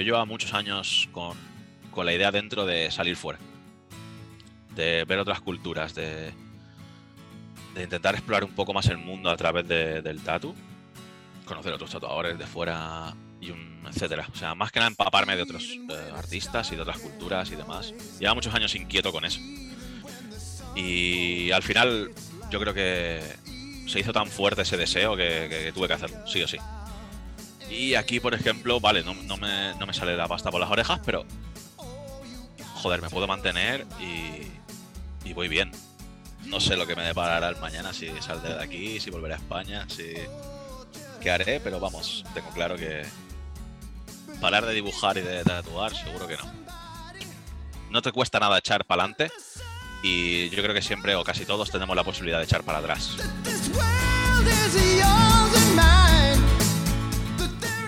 Yo llevaba muchos años con, la idea dentro de salir fuera, de ver otras culturas, de, de intentar explorar un poco más el mundo a través del tatu, conocer otros tatuadores de fuera y un etcétera. O sea, más que nada empaparme de otros eh, artistas y de otras culturas y demás. Lleva muchos años inquieto con eso. Y al final yo creo que se hizo tan fuerte ese deseo que, tuve que hacerlo, sí o sí. Y aquí, por ejemplo, vale, no, me, no me sale la pasta por las orejas, pero joder, me puedo mantener y, y voy bien. No sé lo que me deparará el mañana, si saldré de aquí, si volveré a España, si qué haré, pero vamos, tengo claro que parar de dibujar y de tatuar, seguro que no. No te cuesta nada echar para adelante y yo creo que siempre o casi todos tenemos la posibilidad de echar para atrás.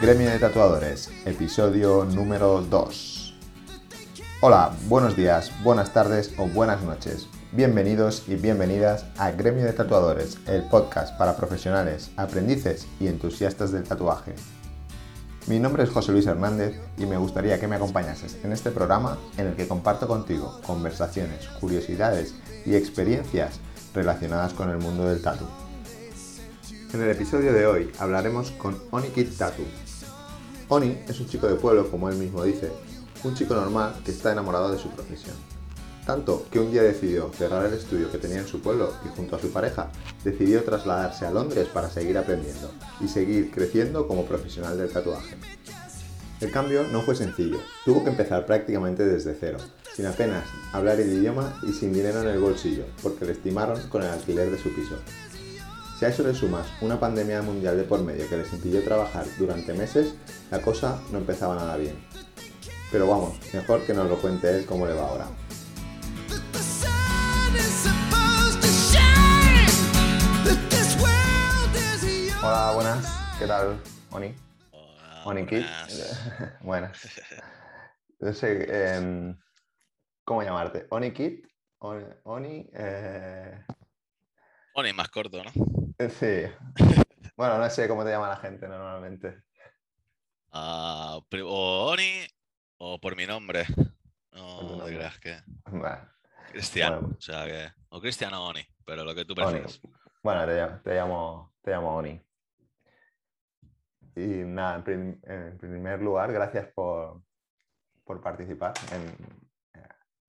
Gremio de Tatuadores, episodio número 2. Hola, buenos días, buenas tardes o buenas noches. Bienvenidos y bienvenidas a Gremio de Tatuadores, el podcast para profesionales, aprendices y entusiastas del tatuaje. Mi nombre es José Luis Hernández y me gustaría que me acompañases en este programa en el que comparto contigo conversaciones, curiosidades y experiencias relacionadas con el mundo del tatu. En el episodio de hoy hablaremos con Oni Kid Tattoo. Oni es un chico de pueblo, como él mismo dice, un chico normal que está enamorado de su profesión. Tanto que un día decidió cerrar el estudio que tenía en su pueblo y junto a su pareja decidió trasladarse a Londres para seguir aprendiendo y seguir creciendo como profesional del tatuaje. El cambio no fue sencillo, tuvo que empezar prácticamente desde cero, sin apenas hablar el idioma y sin dinero en el bolsillo, porque le estimaron con el alquiler de su piso. Si a eso le sumas una pandemia mundial de por medio que les impidió trabajar durante meses, la cosa no empezaba nada bien. Pero vamos, mejor que nos lo cuente él cómo le va ahora. Hola, buenas. ¿Qué tal, Oni? Hola, Oni buenas. buenas. No sé em, cómo llamarte. Oni Kit. Oni. Eh... Oni más corto, ¿no? Sí. Bueno, no sé cómo te llama la gente normalmente. Uh, o Oni o por mi nombre. No, no creas que. Cristiano. O sea que. O Cristiano Oni, pero lo que tú prefieras. Bueno, te llamo, te llamo, Oni. Y nada, en, primer lugar, gracias por, participar en,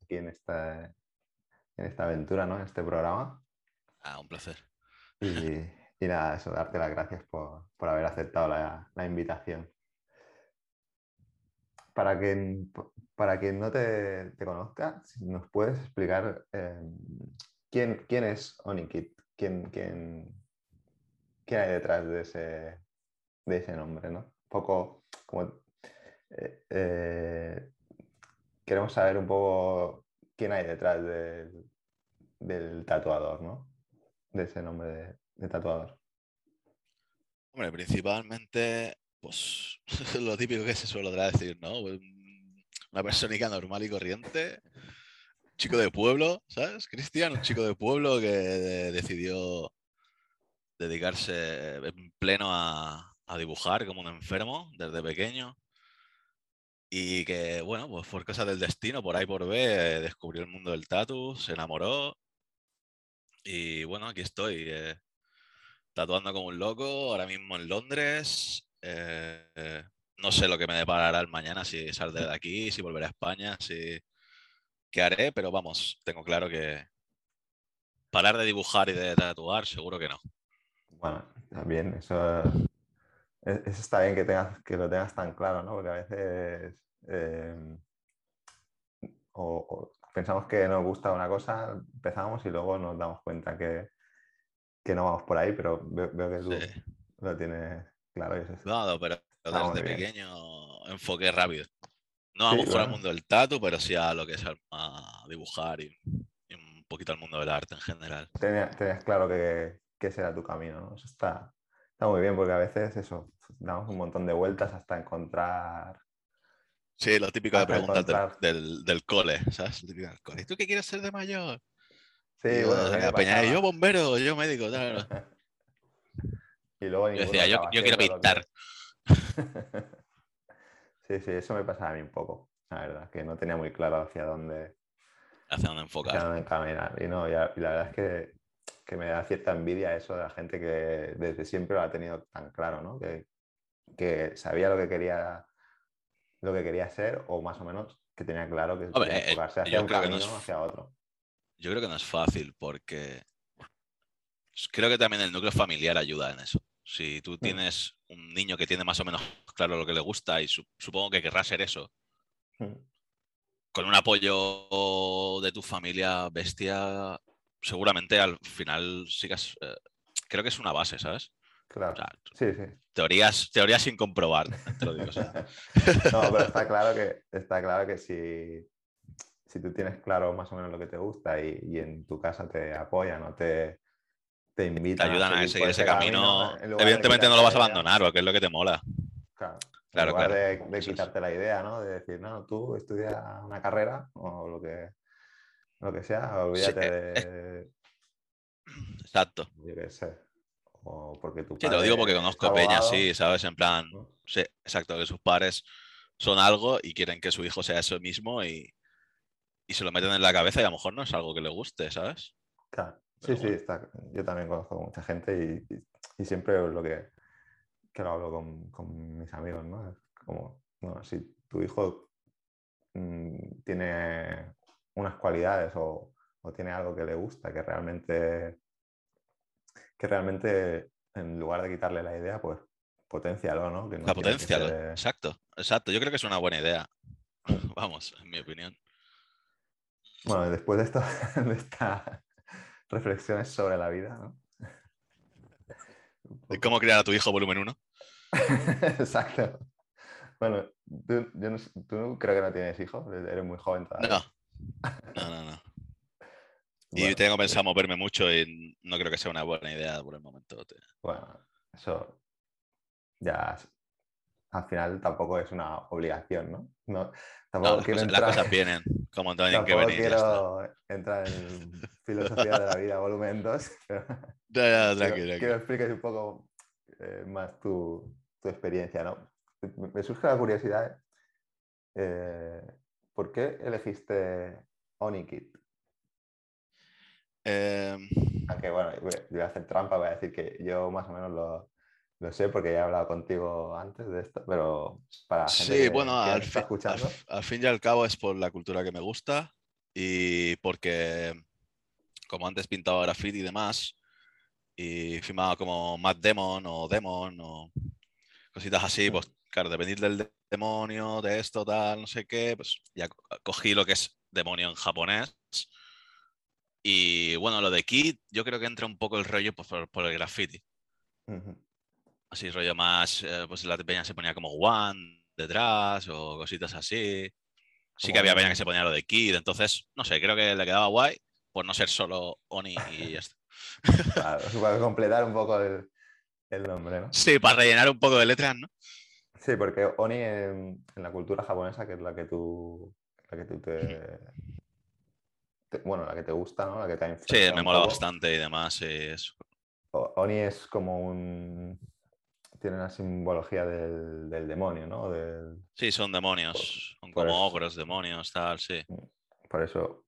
aquí en esta, en esta aventura, ¿no? En este programa. Ah, un placer. Y, nada, eso, darte las gracias por, haber aceptado la, invitación. Para quien, para quien no te, te conozca, ¿nos puedes explicar em, quién, quién es Onikit? ¿Quién, quién, ¿Qué hay detrás de ese, de ese nombre? ¿no? Un poco como... Eh, eh, queremos saber un poco quién hay detrás del tatuador, ¿no? De ese nombre de, tatuador. Hombre, principalmente, pues lo típico que se suele decir, ¿no? Una persona normal y corriente, chico de pueblo, ¿sabes? Cristian, un chico de pueblo que decidió dedicarse en pleno a, dibujar como un enfermo desde pequeño. Y que, bueno, pues por cosas del destino, por ahí por B, descubrió el mundo del tatu, se enamoró. Y bueno, aquí estoy, eh, tatuando como un loco, ahora mismo en Londres. Eh, no sé lo que me deparará el mañana, si saldré de aquí, si volveré a España, si qué haré, pero vamos, tengo claro que parar de dibujar y de tatuar, seguro que no. Bueno, también eso, e-, eso está bien que, tengas, que lo tengas tan claro, ¿no? Porque a veces pensamos que nos gusta una cosa, empezamos y luego nos damos cuenta que, no vamos por ahí, pero veo, que tú lo tienes claro. no, pero desde pequeño enfoqué rápido. No vamos por el mundo del tatu, pero sí a lo que es a dibujar y, un poquito al mundo del arte en general. Tenías, claro que, que será tu camino, ¿no? Eso está, está muy bien porque a veces eso, damos un montón de vueltas hasta encontrar... Sí, lo típico de preguntas del, del, cole, ¿sabes? Del cole. ¿Y tú qué quieres ser de mayor? Sí, bueno, yo bombero, yo médico, claro. y luego yo decía, yo, quiero pintar. sí, sí, eso me pasaba a mí un poco, la verdad, que no tenía muy claro hacia dónde, Hacia dónde enfocar. hacia dónde encaminar. Y, no, y, y la verdad es que, que me da cierta envidia eso de la gente que desde siempre lo ha tenido tan claro, ¿no? Que, que sabía lo que quería lo que quería ser o más o menos que tenía claro que Hombre, eh, enfocarse hacia un camino no es- o hacia otro. Yo creo que no es fácil porque creo que también el núcleo familiar ayuda en eso. Si tú tienes un niño que tiene más o menos claro lo que le gusta y su- supongo que querrá ser eso, Mm. con un apoyo de tu familia bestia, seguramente al final sigas. eh, creo que es una base, ¿sabes? Claro. O sea, Sí, sí. teorías, teorías sin comprobar, te lo digo. No, pero está claro que, está claro que si, si tú tienes claro más o menos lo que te gusta y, y en tu casa te apoyan o te, te te invitan ayudan a seguir ese camino. Evidentemente no lo vas a abandonar, porque es lo que te mola. Claro. Claro, en lugar claro. de, quitarte la idea, ¿no? De decir, no, tú estudia una carrera o lo que, lo que sea, olvídate eh, de, Exacto. yo qué sé. O porque tu Sí, te lo digo porque conozco abogado, sí, ¿sabes? En plan, sí, exacto, que sus padres son algo y quieren que su hijo sea eso mismo y, y se lo meten en la cabeza y a lo mejor no es algo que le guste, ¿sabes? Claro. Sí, Pero sí, bueno. está, yo también conozco mucha gente y, y- y siempre lo que, que lo hablo con, con mis amigos, ¿no? Es como, no, si tu hijo mm, tiene unas cualidades o, o tiene algo que le gusta, que realmente, que realmente en lugar de quitarle la idea, pues potencialo, ¿no? Que no La potencia, exacto, exacto. Yo creo que es una buena idea. Vamos, en mi opinión. Bueno, después de, esto, de estas reflexiones sobre la vida, ¿no? ¿De ¿Cómo criar a tu hijo volumen 1? Exacto. Bueno, tú, yo no tú creo que no tienes hijos, eres muy joven todavía. No. No, no, no. Y tengo pensado moverme mucho y no creo que sea una buena idea por el momento. Bueno, eso ya al final tampoco es una obligación, ¿no? Tampoco las, quiero cosas, las entrar, cosas vienen como tienen que venir. quiero entrar en filosofía de la vida, volumen 2, pero Ya, ya, quiero, quiero expliques un poco eh, más tu, tu experiencia, ¿no? Me- Me surge la curiosidad, eh, ¿por qué elegiste Onikit? Em, Aunque bueno, voy a- hacer trampa, voy a decir que yo más o menos lo, lo sé porque ya he hablado contigo antes de esto, pero para gente Sí, que, bueno, que al, fin, al, escuchando, al fin y al cabo es por la cultura que me gusta y porque, como antes pintaba graffiti y demás, y firmaba como Mad Demon o Demon o cositas así, pues claro, dependir del de- demonio, de esto, tal, no sé qué, pues ya co- cogí lo que es demonio en japonés. Y bueno, lo de Kid, yo creo que entra un poco el rollo pues, por, por el graffiti. Así rollo más, eh, pues la peña se ponía como One detrás o cositas así. Sí que había peña que se ponía lo de Kid, entonces, no sé, creo que le quedaba guay por no ser solo Oni y ya está. Claro, para completar un poco el, el nombre, ¿no? Sí, para rellenar un poco de letras, ¿no? Sí, porque Oni en, en la cultura japonesa, que es la que tú, la que tú te, te- bueno, la que te gusta, ¿no? La que te ha Sí, influenciado me un mola bastante y demás. sí, es- Oni es como un, tiene una simbología del, del demonio, ¿no? Del, Sí, son demonios, son por como eso. ogros, demonios, tal, sí. por eso,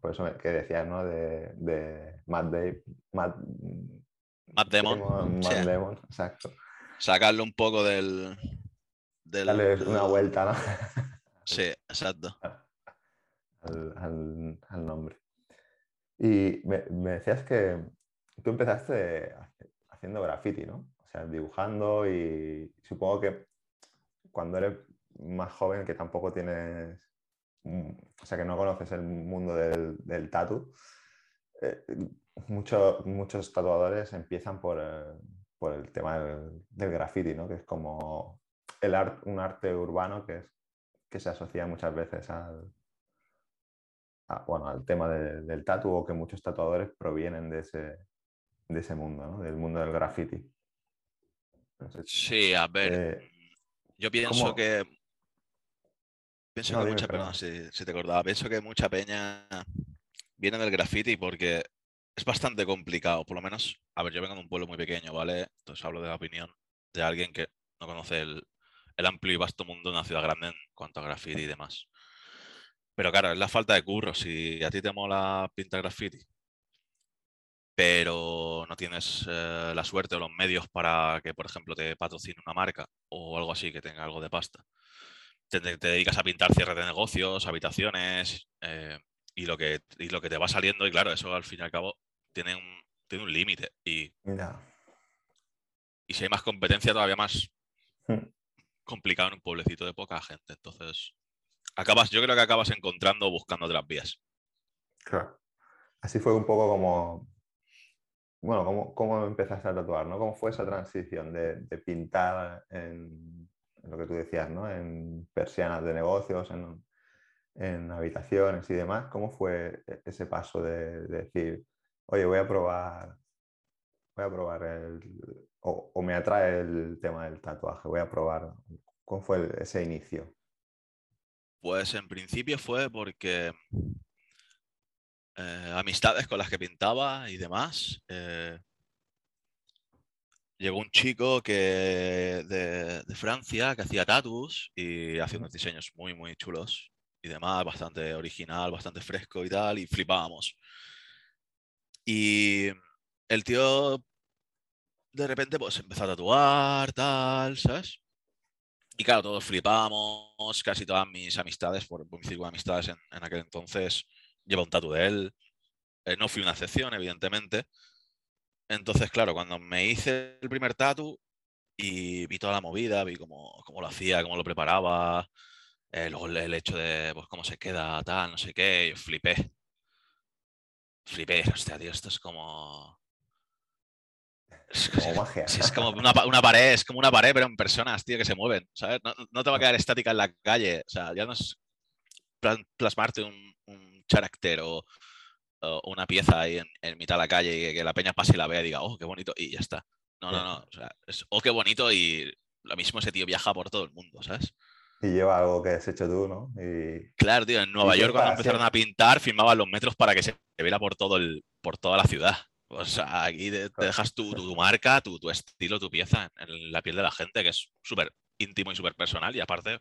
por eso me- que decías, ¿no? De, de Mad Day, Mad, Mad Demon, Mad sí. Demon, exacto. Sacarlo un poco del... del Darle una vuelta, ¿no? Sí, exacto. Al, al- nombre. Y me, me decías que tú empezaste haciendo graffiti, ¿no? O sea, dibujando y supongo que cuando eres más joven, que tampoco tienes, mm, o sea, que no conoces el mundo del, del tatu, eh, mucho- muchos tatuadores empiezan por, eh, por el tema del, del graffiti, ¿no? Que es como el art, un arte urbano que, es, que se asocia muchas veces al, a- bueno, al tema de- del tatu o que muchos tatuadores provienen de ese, de ese mundo, ¿no? Del mundo del graffiti. Sí, a ver, eh, yo pienso ¿cómo? que... Pienso No, que dime, mucha perdón. perdón, si, si te acordaba, pienso que mucha peña viene del graffiti porque es bastante complicado, por lo menos, a ver, yo vengo de un pueblo muy pequeño, ¿vale? Entonces hablo de la opinión de alguien que no conoce el, el amplio y vasto mundo de una ciudad grande en cuanto a graffiti y demás. Pero claro, es la falta de curro. Si a ti te mola pintar graffiti, pero no tienes eh, la suerte o los medios para que, por ejemplo, te patrocine una marca o algo así que tenga algo de pasta, te, dedicas a pintar cierres de negocios, habitaciones eh, y, lo que, y lo que te va saliendo. Y claro, eso al fin y al cabo tiene un, tiene un límite. Y, y si hay más competencia, todavía más hmm. complicado en un pueblecito de poca gente. Entonces, acabas, yo creo que acabas encontrando o buscando otras vías. Claro. Así fue un poco como, bueno, ¿cómo, cómo empezaste a tatuar? ¿no? ¿Cómo fue esa transición de, pintar en, lo que tú decías, ¿no? en persianas de negocios, en, habitaciones y demás? ¿Cómo fue e-, ese paso de, decir, oye, voy a probar, voy a probar el, o, me atrae el tema del tatuaje, voy a probar? ¿Cómo fue ese inicio? Pues en principio fue porque eh, amistades con las que pintaba y demás. Eh, llegó un chico que de, Francia que hacía tatus y hacía unos diseños muy, muy chulos y demás, bastante original, bastante fresco y tal, y flipábamos. Y el tío de repente pues empezó a tatuar, tal, ¿sabes? Y claro, todos flipamos, casi todas mis amistades, por, mi círculo de amistades en, aquel entonces, lleva un tatu de él. Eh, no fui una excepción, evidentemente. Entonces, claro, cuando me hice el primer tatu y vi toda la movida, vi cómo, cómo lo hacía, cómo lo preparaba, eh, luego el hecho de pues, cómo se queda, tal, no sé qué, yo flipé. Flipé, hostia, tío, esto es como es como magia. es como una, pared, es como una pared, pero en personas, tío, que se mueven, ¿sabes? No, te va a quedar estática en la calle. O sea, ya no es plasmarte un, un carácter o, una pieza ahí en, mitad de la calle y que, la peña pase y la vea y diga, oh, qué bonito, y ya está. No, no, no. O sea, es, oh, qué bonito y lo mismo ese tío viaja por todo el mundo, ¿sabes? Y lleva algo que has hecho tú, ¿no? Claro, tío, en Nueva York cuando empezaron a pintar, firmaban los metros para que se viera por, todo el, por toda la ciudad. O sea, aquí te, dejas tu, tu, marca, tu, tu, estilo, tu pieza en, la piel de la gente, que es súper íntimo y súper personal. Y aparte,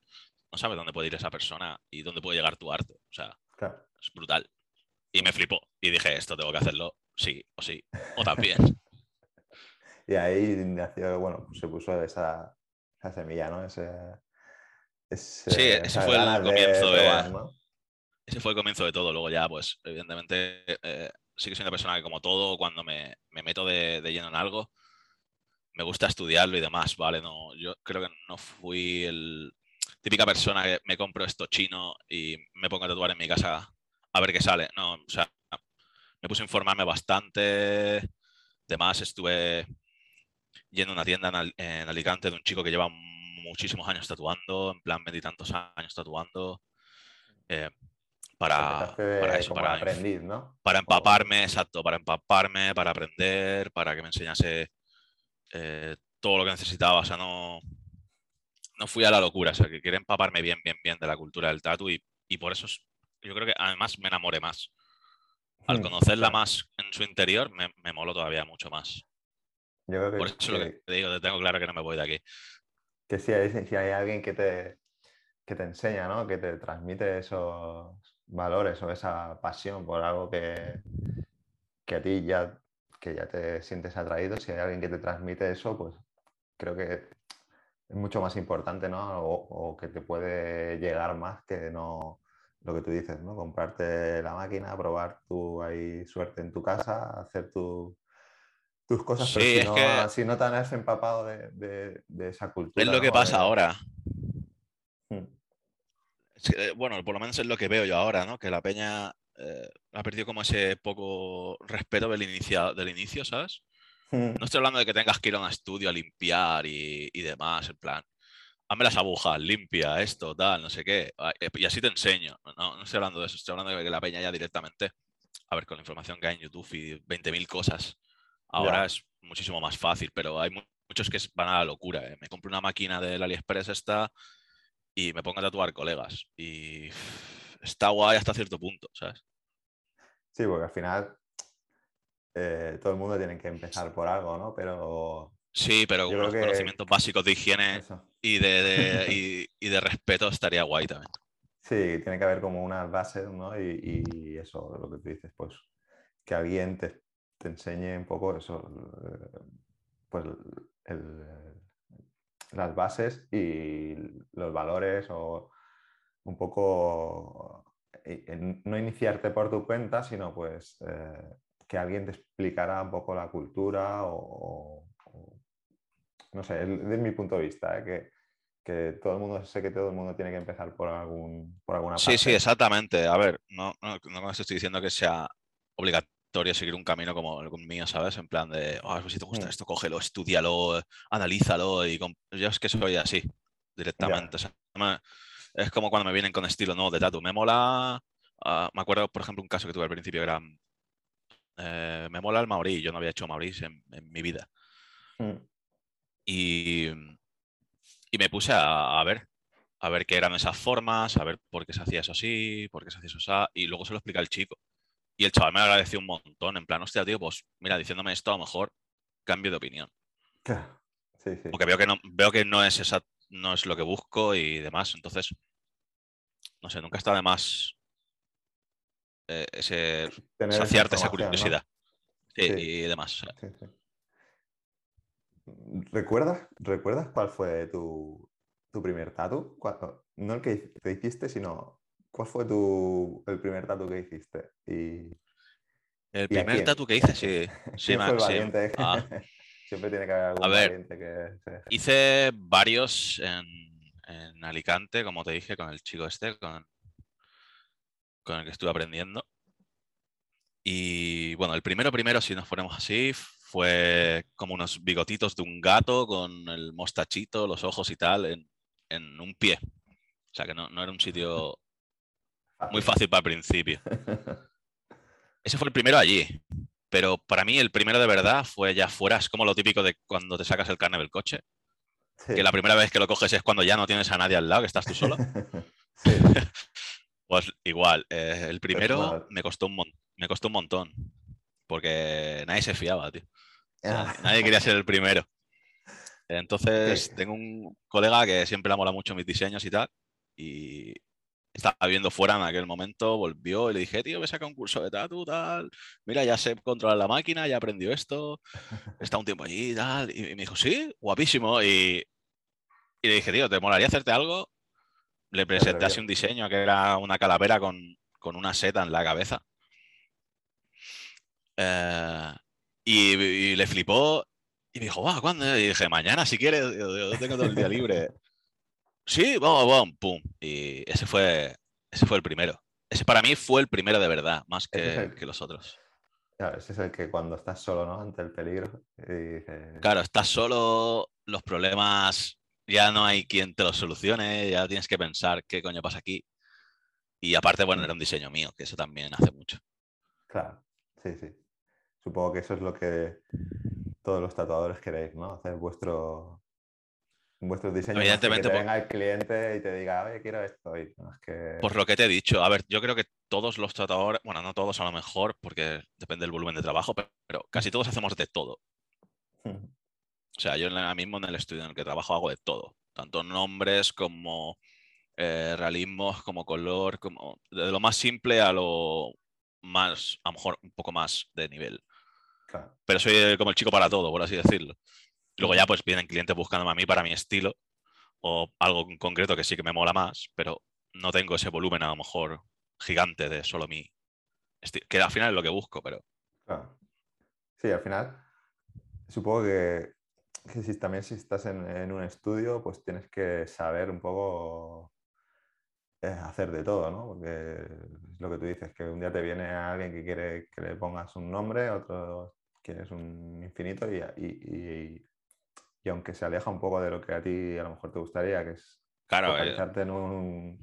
no sabes dónde puede ir esa persona y dónde puede llegar tu arte. O sea, es brutal. Y me flipó. Y dije, esto tengo que hacerlo sí o sí, o también. y ahí nació, bueno, pues se puso esa, esa semilla, ¿no? Ese, sí, ese fue el comienzo de, Ese fue el comienzo de todo. Luego ya, pues, evidentemente, eh, sí que soy una persona que como todo, cuando me, meto de, lleno en algo, me gusta estudiarlo y demás, ¿vale? No, yo creo que no fui el típica persona que me compro esto chino y me pongo a tatuar en mi casa a ver qué sale. No, o sea, me puse a informarme bastante. Además, estuve yendo a una tienda en, Alicante de un chico que lleva muchísimos años tatuando, en plan veintitantos años tatuando. Eh, para, eso, para, para empaparme, exacto, para empaparme, para aprender, para que me enseñase eh, todo lo que necesitaba. O sea, no, no fui a la locura, o sea, que quería empaparme bien, bien, bien de la cultura del tatu y, por eso yo creo que además me enamoré más. Al hmm, conocerla más en su interior, me, me moló todavía mucho más. por eso lo que te digo, te tengo claro que no me voy de aquí. Que si hay, si hay alguien que te, que te enseña, ¿no? Que te transmite esos, valores o esa pasión por algo que, que a ti ya, que ya te sientes atraído, si hay alguien que te transmite eso, pues creo que es mucho más importante, ¿no? O, que te puede llegar más que no lo que tú dices, ¿no? Comprarte la máquina, probar tu ahí suerte en tu casa, hacer tus cosas, pero si, no, si no te has empapado de, esa cultura. Es lo que pasa ahora. Eh, bueno, por lo menos es lo que veo yo ahora, ¿no? Que la peña eh, ha perdido como ese poco respeto del inicio, del inicio ¿sabes? Hmm. No estoy hablando de que tengas que ir a un estudio a limpiar y, demás, en plan, hazme las agujas, limpia esto, tal, no sé qué, ah, eh, y así te enseño. No, no estoy hablando de eso, estoy hablando de que la peña ya directamente, a ver, con la información que hay en YouTube y 20.000 cosas, ahora es muchísimo más fácil, pero hay muchos que van a la locura. Me compro una máquina del AliExpress esta y me pongo a tatuar colegas. Y está guay hasta cierto punto, ¿sabes? Sí, porque al final eh, todo el mundo tiene que empezar por algo, ¿no? Pero Sí, pero creo que- conocimientos básicos de higiene y de, de- y, y de respeto estaría guay también. Sí, tiene que haber como unas bases, ¿no? Y, y eso, lo que tú dices, pues que alguien te, te enseñe un poco eso, eh, pues el- las bases y los valores o un poco eh, no iniciarte por tu cuenta, sino pues eh, que alguien te explicara un poco la cultura o, o- no sé, es de mi punto de vista, ¿eh? que, que todo el mundo, sé que todo el mundo tiene que empezar por, algún, por alguna Sí, parte. sí, exactamente. A ver, no, no, no estoy diciendo que sea obligatorio seguir un camino como el mío, ¿sabes? En plan de, "Ah, pues si te gusta Mm. esto, cógelo, estúdialo, analízalo. Y com-". yo es que soy así, directamente. o sea, me- es como cuando me vienen con estilo nuevo de tatu. Me mola. ah, me acuerdo, por ejemplo, un caso que tuve al principio era. eh, me mola el maorí. Yo no había hecho maorí en, en mi vida. Mm, Y, y me puse a, a ver, a ver qué eran esas formas, a ver por qué se hacía eso así, por qué se hacía eso así, y luego se lo explica al chico. Y el chaval me agradeció un montón, en plan, hostia, tío, pues mira, diciéndome esto, a lo mejor cambio de opinión. Sí, sí. Porque veo que no, veo que no es esa, no es lo que busco y demás. Entonces, no sé, nunca está de más eh, ese Tener saciarte esa curiosidad. Sí, Sí. y demás. ¿Recuerdas, ¿Recuerdas cuál fue tu, tu primer tatu? No el que te hiciste, sino cuál fue tu, el primer tatu que hiciste. Y, El ¿Y a primer tatu que hice, sí. sí, ¿Quién me- fue el sí, ah. Siempre tiene que haber algún A ver, valiente que. Hice varios en, en Alicante, como te dije, con el chico este, con, con el que estuve aprendiendo. Y bueno, el primero, primero, si nos ponemos así, fue como unos bigotitos de un gato con el mostachito, los ojos y tal, en, en un pie. O sea que no, no era un sitio muy fácil para el principio. Ese fue el primero allí. Pero para mí el primero de verdad fue ya fuera. Es como lo típico de cuando te sacas el carnet del coche. Sí. Que la primera vez que lo coges es cuando ya no tienes a nadie al lado, que estás tú solo. Sí. Pues igual, eh, el primero me costó, un me costó un montón. Porque nadie se fiaba, tío. O sea, Ah, nadie quería ser el primero. Entonces, tengo un colega que siempre le mola mucho mis diseños y tal. Y estaba viviendo fuera en aquel momento, volvió y le dije, tío, ves a un curso de tatu, tal. Mira, ya sé controlar la máquina, ya aprendió esto. Está un tiempo allí y tal. Y me dijo, sí, guapísimo. Y, y le dije, tío, ¿te molaría hacerte algo? Le presenté así un diseño que era una calavera con, con una seta en la cabeza. Eh, y, y le flipó y me dijo, "Guau, ¿cuándo? Y dije, mañana si quieres, yo, yo tengo todo el día libre. Sí, vamos, vamos, pum. Y ese fue, ese fue el primero. Ese para mí fue el primero de verdad, más que, el- que los otros. claro, ese es el que cuando estás solo, ¿no? Ante el peligro. Y Claro, estás solo, los problemas ya no hay quien te los solucione, ya tienes que pensar qué coño pasa aquí. Y aparte, bueno, era un diseño mío, que eso también hace mucho. Claro, sí, sí. Supongo que eso es lo que todos los tatuadores queréis, ¿no? Hacer vuestro, vuestros diseños. que Evidentemente, Que te por- venga el cliente y te diga, oye, quiero esto. Y no, es que... Por lo que te he dicho, a ver, yo creo que todos los tratadores, bueno, no todos a lo mejor, porque depende del volumen de trabajo, pero, pero casi todos hacemos de todo. O sea, yo ahora mismo en el estudio en el que trabajo hago de todo, tanto nombres como eh, realismos, como color, como de lo más simple a lo más, a lo mejor un poco más de nivel. Claro. Pero soy como el chico para todo, por así decirlo. Luego ya pues vienen clientes buscándome a mí para mi estilo o algo en concreto que sí que me mola más, pero no tengo ese volumen a lo mejor gigante de solo mi estilo, que al final es lo que busco, pero Claro. Sí, al final, supongo que, que si, también si estás en, un estudio, pues tienes que saber un poco eh, hacer de todo, ¿no? Porque es lo que tú dices, que un día te viene alguien que quiere que le pongas un nombre, otro quieres un infinito y- y aunque se aleja un poco de lo que a ti a lo mejor te gustaría, que es claro, eh, en un,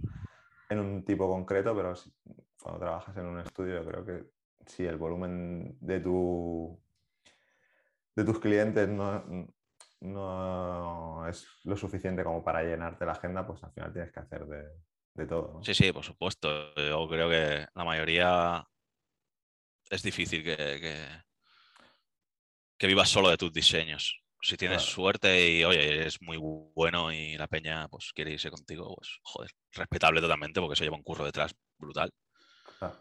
en un tipo concreto, pero si- cuando trabajas en un estudio, yo creo que si el volumen de tu de tus clientes no, no es lo suficiente como para llenarte la agenda, pues al final tienes que hacer de, de todo. ¿no? sí, sí, por supuesto. Yo creo que la mayoría es difícil que, que, que vivas solo de tus diseños. Si tienes Claro. suerte y, oye, eres muy bueno y la peña pues quiere irse contigo, pues, joder, respetable totalmente porque eso lleva un curro detrás brutal. Claro.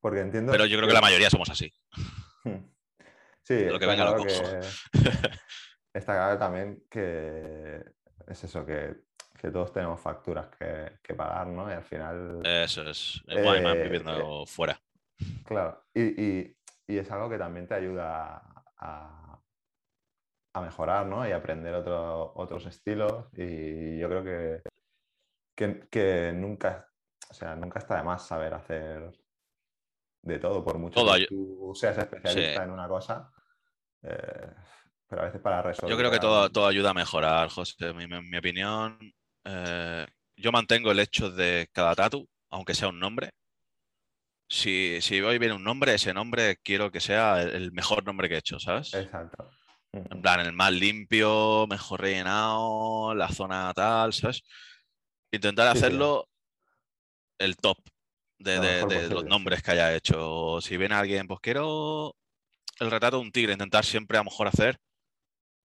Porque entiendo. Pero yo creo que la mayoría somos así. Sí, lo que venga lo claro cojo. que- Está claro también que es eso, que, que todos tenemos facturas que, que pagar, ¿no? Y al final, Eso es. Es guay más Eh, viviendo fuera. claro, y, y- y es algo que también te ayuda a, a mejorar, ¿no? Y aprender otro- otros estilos. Y yo creo que, que, que nunca, o sea, nunca está de más saber hacer de todo, por mucho Todo que tú seas especialista Sí. en una cosa. eh, pero a veces para resolver. Yo creo que todo, todo ayuda a mejorar, José. En mi, en mi opinión, eh, yo mantengo el hecho de cada tatu, aunque sea un nombre. Si, si hoy viene un nombre, ese nombre quiero que sea el, el mejor nombre que he hecho, ¿sabes? Exacto. En plan, el más limpio, mejor rellenado, la zona tal, ¿sabes? Intentar hacerlo el top de, los nombres que haya hecho. Si viene alguien, pues quiero el retrato de un tigre, intentar siempre a lo mejor hacer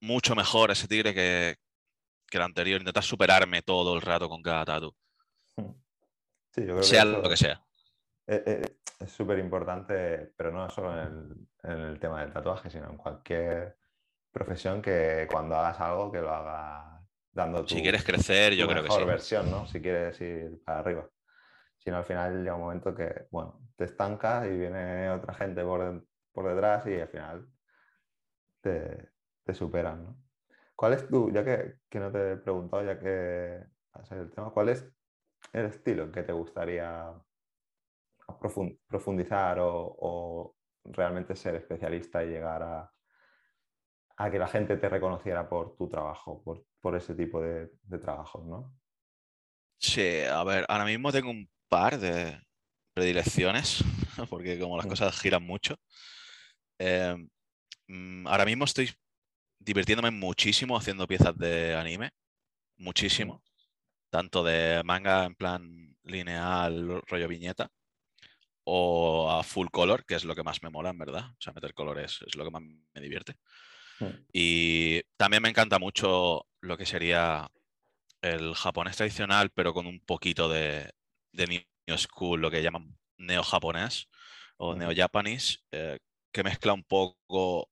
mucho mejor ese tigre que, que el anterior, intentar superarme todo el rato con cada tatu, Sí, yo creo que sea eso lo que sea. eh, eh, es súper importante, pero no solo en el, en el tema del tatuaje, sino en cualquier profesión que cuando hagas algo que lo hagas dando tu, Si quieres crecer, yo creo que mejor sí. versión, ¿no? Si quieres ir para arriba. Si no, al final llega un momento que, bueno, te estancas y viene otra gente por, por detrás y al final te, te superan, ¿no? ¿Cuál es tu, ya que, que no te he preguntado, ya que salido el tema, cuál es el estilo en que te gustaría profun- profundizar o, o realmente ser especialista y llegar a, a que la gente te reconociera por tu trabajo, por, por ese tipo de, de trabajos, ¿no? Sí, a ver, ahora mismo tengo un par de predilecciones, porque como las Mm. cosas giran mucho. eh, mm, ahora mismo estoy divirtiéndome muchísimo haciendo piezas de anime, muchísimo. Tanto de manga en plan lineal, rollo viñeta, o a full color, que es lo que más me mola, en verdad. O sea, meter colores es lo que más me divierte. Mm. Y también me encanta mucho lo que sería el japonés tradicional, pero con un poquito de, de new school, lo que llaman neo-japonés o neo-japanese, eh, que mezcla un poco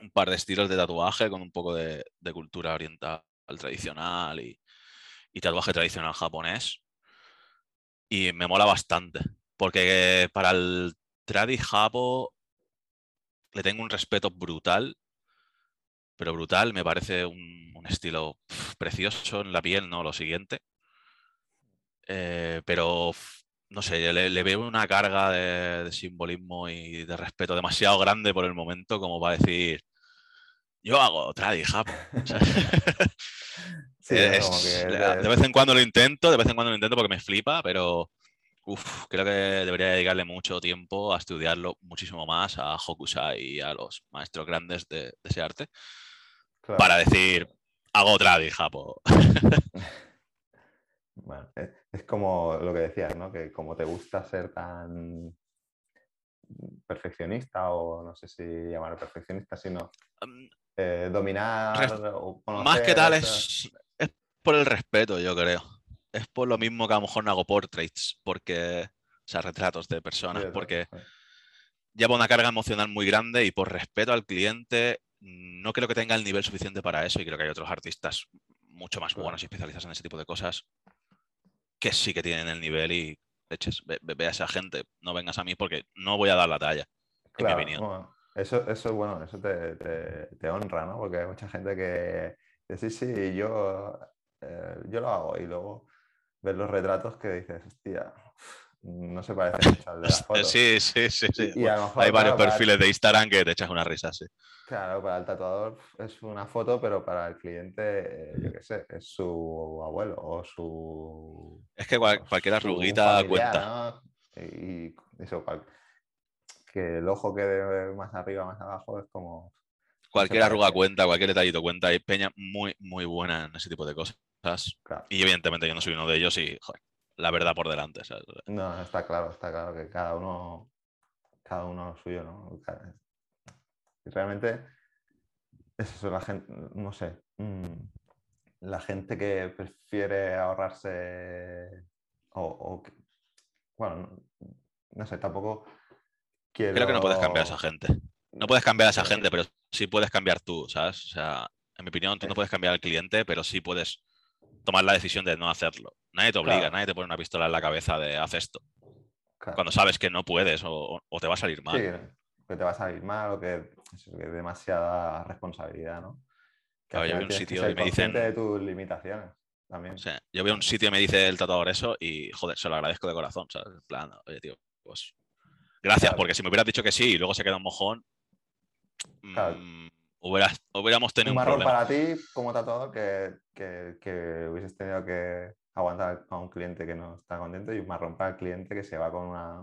un par de estilos de tatuaje con un poco de, de cultura oriental tradicional y, y tatuaje tradicional japonés. Y me mola bastante, porque para el tradi japo le tengo un respeto brutal, pero brutal, me parece un, un estilo precioso en la piel, ¿no? Lo siguiente. Eh, pero, no sé, le, le veo una carga de, de simbolismo y de respeto demasiado grande por el momento como para decir, yo hago tradi japo. O sea, Sí, es- de, vez en cuando lo intento, de vez en cuando lo intento porque me flipa, pero uf, creo que debería dedicarle mucho tiempo a estudiarlo muchísimo más a Hokusai y a los maestros grandes de, de ese arte claro. para decir, hago tradi japo. Bueno, es, como lo que decías, ¿no? Que como te gusta ser tan perfeccionista o no sé si llamarlo perfeccionista, sino Mm, eh, dominar Res- o Más que tal es, es por el respeto, yo creo. Es por lo mismo que a lo mejor no hago portraits, porque, o sea, retratos de personas, Sí, porque lleva una carga emocional muy grande y por respeto al cliente no creo que tenga el nivel suficiente para eso y creo que hay otros artistas mucho más buenos y especializados en ese tipo de cosas que sí que tienen el nivel y eches, ve, a esa gente, no vengas a mí porque no voy a dar la talla, en mi Claro, opinión. bueno, eso, eso, bueno, eso te, te- te honra, ¿no? Porque hay mucha gente que dice, sí, sí, yo, eh, yo lo hago y luego ves los retratos que dices, hostia, no se parece mucho al de la foto. Sí, sí, sí, sí. Y- a lo mejor, Hay varios claro, para- perfiles de Instagram que te echas una risa, sí. Claro, para el tatuador es una foto, pero para el cliente, eh, yo qué sé, es su abuelo o su... Es que cual- cualquier arruguita cuenta. ¿no? Y eso, cual- que el ojo quede más arriba, más abajo, es como... Cualquier arruga cuenta, cualquier detallito cuenta. Hay peña muy, muy buena en ese tipo de cosas. Claro. Y evidentemente yo no soy uno de ellos y, joder, la verdad por delante. ¿sabes? No, está claro, está claro que cada uno, cada uno lo suyo, ¿no? Cada- Realmente eso, la gente, no sé, mm, la gente que prefiere ahorrarse o, bueno, no sé, tampoco quiero... Creo que no puedes cambiar a esa gente. No puedes cambiar a esa gente, pero sí puedes cambiar tú, ¿sabes? O sea, en mi opinión, tú no puedes cambiar al cliente, pero sí puedes tomar la decisión de no hacerlo. Nadie te obliga, nadie te pone una pistola en la cabeza de haz esto. Cuando sabes que no puedes o, te va a salir mal. Sí, que te va a salir mal o que, es demasiada responsabilidad, ¿no? yo veo un sitio y me dicen. de tus limitaciones también. yo veo un sitio y me dice el tatuador eso y, joder, se lo agradezco de corazón, ¿sabes? En plan, oye, tío, pues. Gracias, porque si me hubieras dicho que sí y luego se queda un mojón. Mm, hubiéramos tenido un, un marrón para ti como tatuador que, que, hubieses tenido que aguantar a un cliente que no está contento y un marrón para el cliente que se va con una,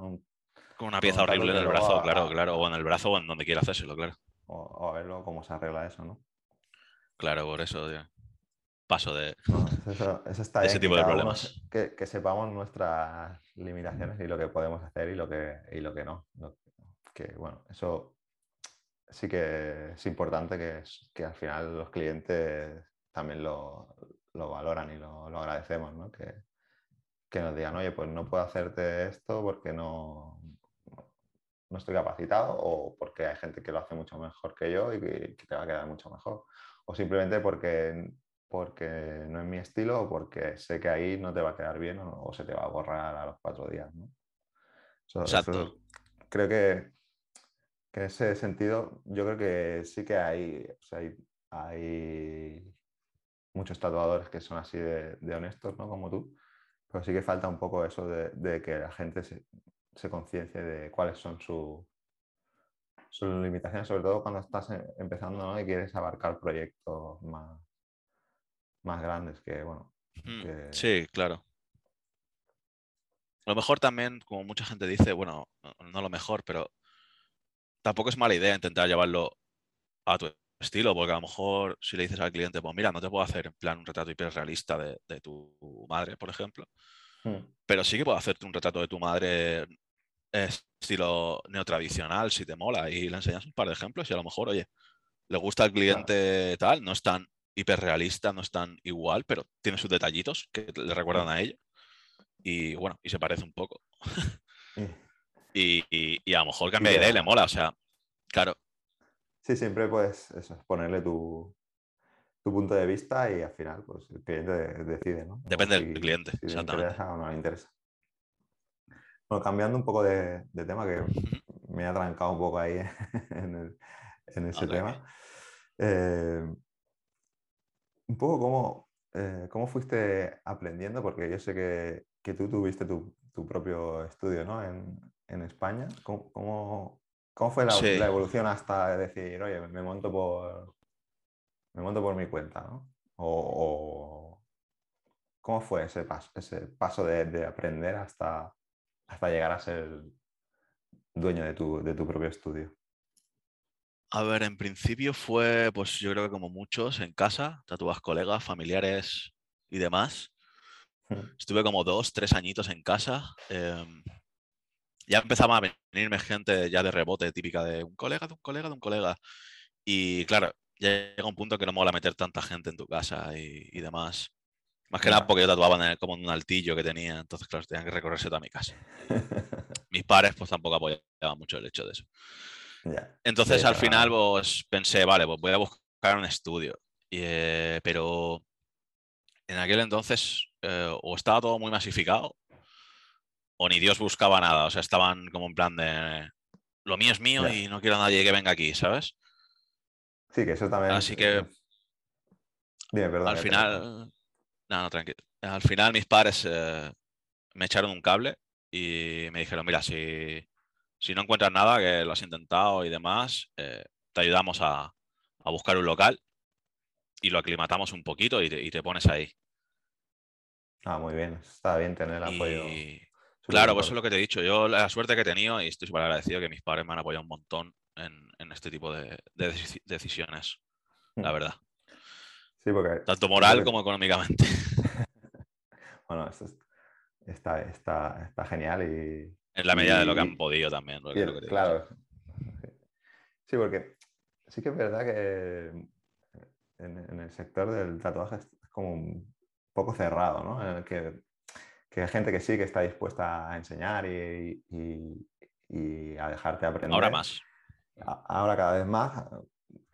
con una pieza horrible en el brazo, claro, claro, o en el brazo o en donde quiera hacérselo, claro. O, a verlo cómo se arregla eso, ¿no? Claro, por eso paso de, ese tipo de problemas. que, sepamos nuestras limitaciones y lo que podemos hacer y lo que, y lo que no. Que bueno, eso sí que es importante que, que al final los clientes también lo, lo valoran y lo, lo agradecemos, ¿no? Que, que, nos digan, oye, pues no puedo hacerte esto porque no, no estoy capacitado o porque hay gente que lo hace mucho mejor que yo y que, te va a quedar mucho mejor. O simplemente porque, porque no es mi estilo o porque sé que ahí no te va a quedar bien o, se te va a borrar a los cuatro días, ¿no? Exacto. creo que, que en ese sentido, yo creo que sí que hay, hay, hay, muchos tatuadores que son así de, honestos, ¿no? Como tú, pero sí que falta un poco eso de, que la gente se, se conciencie de cuáles son sus limitaciones, sobre todo cuando estás eh, empezando y quieres abarcar proyectos más, más grandes que, bueno. Sí, claro. A lo mejor también, como mucha gente dice, bueno, no lo mejor, pero tampoco es mala idea intentar llevarlo a tu estilo, porque a lo mejor si le dices al cliente, pues mira, no te puedo hacer en plan un retrato hiperrealista de, de tu madre, por ejemplo, hmm. pero sí que puedo hacerte un retrato de tu madre estilo neotradicional, si te mola, y le enseñas un par de ejemplos y a lo mejor, oye, le gusta al cliente tal, no es tan hiperrealista, no es tan igual, pero tiene sus detallitos que le recuerdan a ella. Y bueno, y se parece un poco. Y, a lo mejor cambia de idea y le mola, o sea, claro. Sí, siempre puedes eso, ponerle tu, punto de vista y al final pues el cliente decide, ¿no? Depende del cliente, si exactamente. Le interesa o no le interesa. Bueno, cambiando un poco de, tema, que me ha trancado un poco ahí en, ese tema. Eh, un poco cómo, eh, cómo fuiste aprendiendo, porque yo sé que, que tú tuviste tu, tu, propio estudio ¿no? en, en España. ¿Cómo, cómo, fue la, la, evolución hasta decir, oye, me monto por, me monto por mi cuenta? ¿no? O, ¿Cómo fue ese paso, ese paso de, de aprender hasta, hasta llegar a ser dueño de tu, de tu propio estudio? A ver, en principio fue, pues yo creo que como muchos, en casa, tatuas colegas, familiares y demás. Hmm. Estuve como dos, tres añitos en casa. Em, ya empezaba a venirme gente ya de rebote, típica de un colega, de un colega, de un colega. Y claro, ya llega un punto que no mola meter tanta gente en tu casa y, demás. Más que nada porque yo tatuaba en como en un altillo que tenía, entonces claro, tenían que recorrerse toda mi casa. Mis padres pues tampoco apoyaban mucho el hecho de eso. Entonces al final pues, pensé, vale, pues voy a buscar un estudio. Eh, pero en aquel entonces eh, o estaba todo muy masificado o ni Dios buscaba nada. O sea, estaban como en plan de lo mío es mío y no quiero a nadie que venga aquí, ¿sabes? Sí, que eso también. Así que. Bien, perdón, al final. No, no, tranquilo. Al final mis padres eh, me echaron un cable y me dijeron, mira, si, si no encuentras nada, que lo has intentado y demás, eh, te ayudamos a, buscar un local y lo aclimatamos un poquito y te, pones ahí. Ah, muy bien. Está bien tener el apoyo. Claro, pues eso es lo que te he dicho. Yo la suerte que he tenido y estoy súper agradecido que mis padres me han apoyado un montón en, este tipo de, decisiones, la hmm. verdad. Sí, porque... Tanto moral como económicamente. bueno, eso está, está, está genial y, en la medida de lo que han podido también. claro. Sí, porque sí que es verdad que en, el sector del tatuaje es como un poco cerrado, ¿no? En el que, que hay gente que sí que está dispuesta a enseñar y, y, a dejarte aprender. Ahora más. Ahora cada vez más,